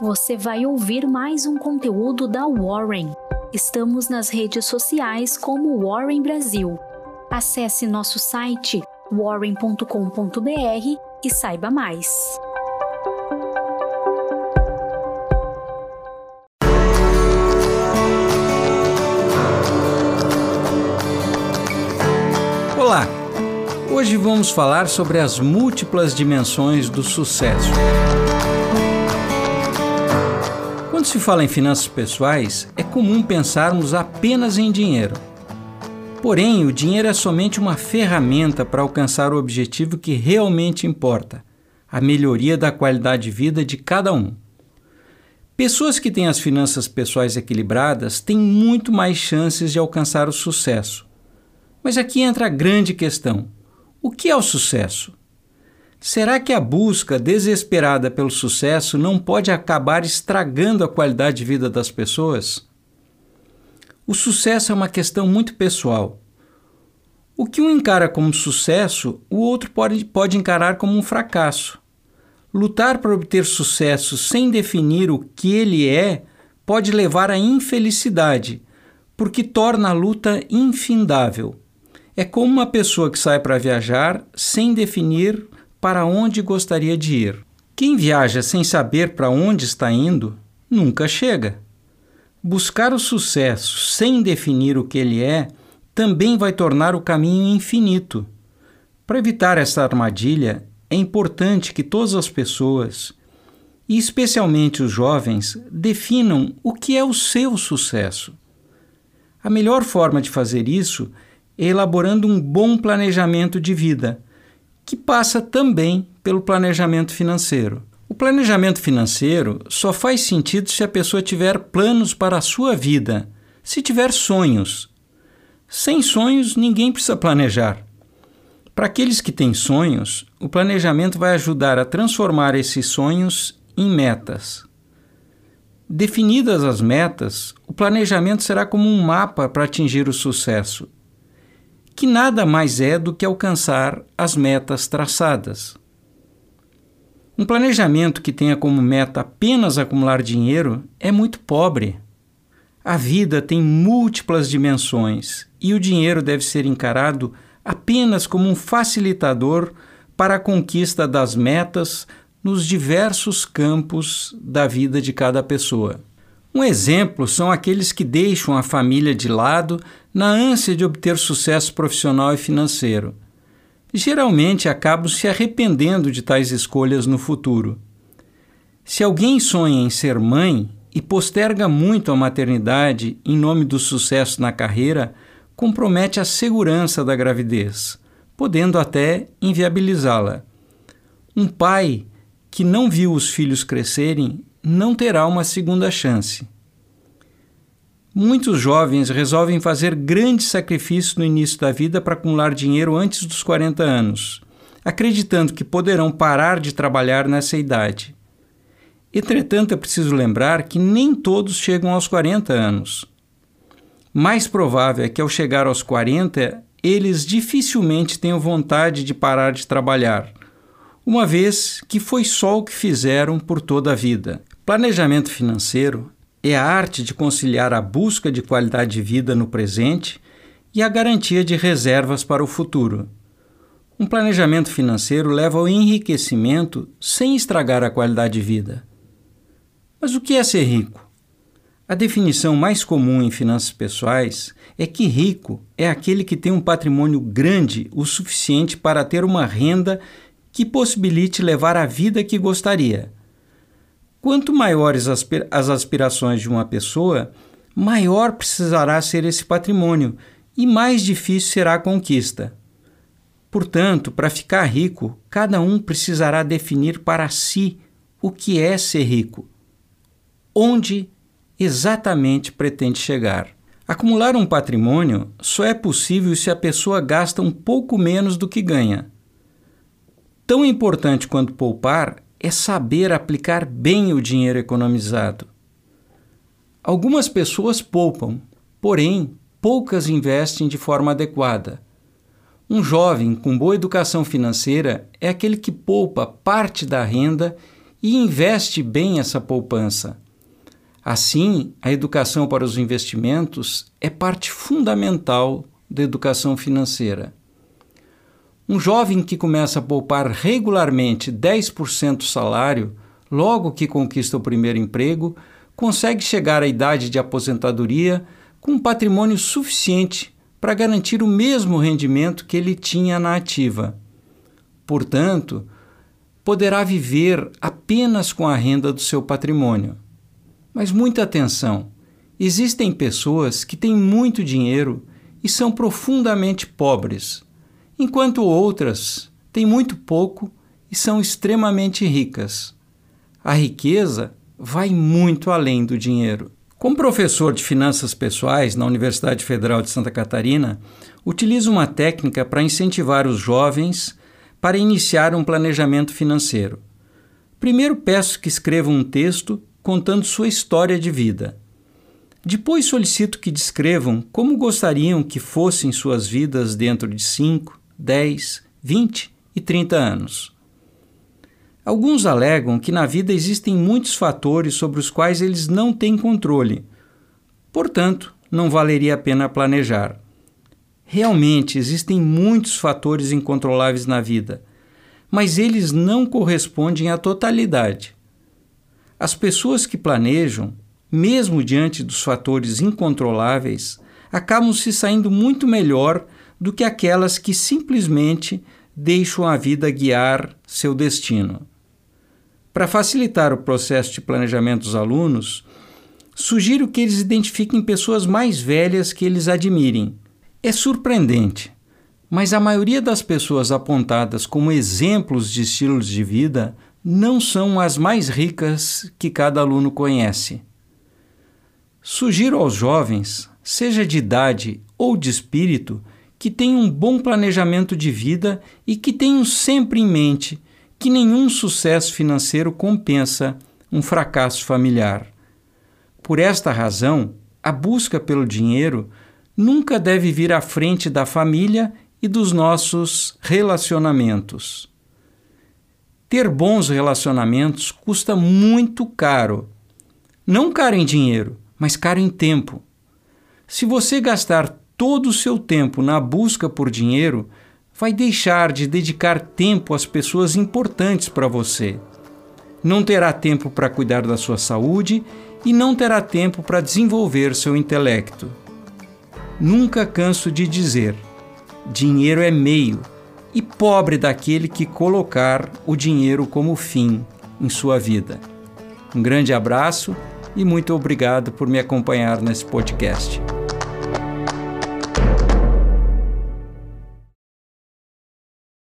você vai ouvir mais um conteúdo da Warren. Estamos nas redes sociais como Warren Brasil. Acesse nosso site warren.com.br e saiba mais. Olá! Hoje vamos falar sobre as múltiplas dimensões do sucesso. Se fala em finanças pessoais, é comum pensarmos apenas em dinheiro. Porém, o dinheiro é somente uma ferramenta para alcançar o objetivo que realmente importa: a melhoria da qualidade de vida de cada um. Pessoas que têm as finanças pessoais equilibradas têm muito mais chances de alcançar o sucesso. Mas aqui entra a grande questão: o que é o sucesso? Será que a busca desesperada pelo sucesso não pode acabar estragando a qualidade de vida das pessoas? O sucesso é uma questão muito pessoal. O que um encara como sucesso, o outro pode, pode encarar como um fracasso. Lutar para obter sucesso sem definir o que ele é pode levar à infelicidade, porque torna a luta infindável. É como uma pessoa que sai para viajar sem definir para onde gostaria de ir. Quem viaja sem saber para onde está indo nunca chega. Buscar o sucesso sem definir o que ele é também vai tornar o caminho infinito. Para evitar essa armadilha, é importante que todas as pessoas, e especialmente os jovens, definam o que é o seu sucesso. A melhor forma de fazer isso é elaborando um bom planejamento de vida que passa também pelo planejamento financeiro. O planejamento financeiro só faz sentido se a pessoa tiver planos para a sua vida, se tiver sonhos. Sem sonhos, ninguém precisa planejar. Para aqueles que têm sonhos, o planejamento vai ajudar a transformar esses sonhos em metas. Definidas as metas, o planejamento será como um mapa para atingir o sucesso que nada mais é do que alcançar as metas traçadas. Um planejamento que tenha como meta apenas acumular dinheiro é muito pobre. A vida tem múltiplas dimensões e o dinheiro deve ser encarado apenas como um facilitador para a conquista das metas nos diversos campos da vida de cada pessoa. Um exemplo são aqueles que deixam a família de lado na ânsia de obter sucesso profissional e financeiro. Geralmente acabam se arrependendo de tais escolhas no futuro. Se alguém sonha em ser mãe e posterga muito a maternidade em nome do sucesso na carreira, compromete a segurança da gravidez, podendo até inviabilizá-la. Um pai que não viu os filhos crescerem não terá uma segunda chance. Muitos jovens resolvem fazer grandes sacrifícios no início da vida para acumular dinheiro antes dos 40 anos, acreditando que poderão parar de trabalhar nessa idade. Entretanto, é preciso lembrar que nem todos chegam aos 40 anos. Mais provável é que, ao chegar aos 40, eles dificilmente tenham vontade de parar de trabalhar, uma vez que foi só o que fizeram por toda a vida. Planejamento financeiro é a arte de conciliar a busca de qualidade de vida no presente e a garantia de reservas para o futuro. Um planejamento financeiro leva ao enriquecimento sem estragar a qualidade de vida. Mas o que é ser rico? A definição mais comum em finanças pessoais é que rico é aquele que tem um patrimônio grande o suficiente para ter uma renda que possibilite levar a vida que gostaria Quanto maiores as aspirações de uma pessoa, maior precisará ser esse patrimônio e mais difícil será a conquista. Portanto, para ficar rico, cada um precisará definir para si o que é ser rico, onde exatamente pretende chegar. Acumular um patrimônio só é possível se a pessoa gasta um pouco menos do que ganha. Tão importante quanto poupar é saber aplicar bem o dinheiro economizado. Algumas pessoas poupam, porém, poucas investem de forma adequada. Um jovem com boa educação financeira é aquele que poupa parte da renda e investe bem essa poupança. Assim, a educação para os investimentos é parte fundamental da educação financeira. Um jovem que começa a poupar regularmente 10% do salário, logo que conquista o primeiro emprego, consegue chegar à idade de aposentadoria com um patrimônio suficiente para garantir o mesmo rendimento que ele tinha na ativa. Portanto, poderá viver apenas com a renda do seu patrimônio. Mas muita atenção! Existem pessoas que têm muito dinheiro e são profundamente pobres, enquanto outras têm muito pouco e são extremamente ricas. A riqueza vai muito além do dinheiro. Como professor de finanças pessoais na Universidade Federal de Santa Catarina, utilizo uma técnica para incentivar os jovens para iniciar um planejamento financeiro. Primeiro peço que escrevam um texto contando sua história de vida. Depois solicito que descrevam como gostariam que fossem suas vidas dentro de 5, 10, 20 e 30 anos. Alguns alegam que na vida existem muitos fatores sobre os quais eles não têm controle. Portanto, não valeria a pena planejar. Realmente existem muitos fatores incontroláveis na vida, mas eles não correspondem à totalidade. As pessoas que planejam, mesmo diante dos fatores incontroláveis, acabam se saindo muito melhor do que aquelas que simplesmente deixam a vida guiar seu destino. Para facilitar o processo de planejamento dos alunos, sugiro que eles identifiquem pessoas mais velhas que eles admirem. É surpreendente, mas a maioria das pessoas apontadas como exemplos de estilos de vida não são as mais ricas que cada aluno conhece. Sugiro aos jovens, seja de idade ou de espírito, que tenham um bom planejamento de vida e que tenham sempre em mente que nenhum sucesso financeiro compensa um fracasso familiar. Por esta razão, a busca pelo dinheiro nunca deve vir à frente da família e dos nossos relacionamentos. Ter bons relacionamentos custa muito caro. Não caro em dinheiro, mas caro em tempo. Se você gastar todo o seu tempo na busca por dinheiro, vai deixar de dedicar tempo às pessoas importantes para você. Não terá tempo para cuidar da sua saúde e não terá tempo para desenvolver seu intelecto. Nunca canso de dizer: dinheiro é meio, e pobre daquele que colocar o dinheiro como fim em sua vida. Um grande abraço e muito obrigado por me acompanhar nesse podcast.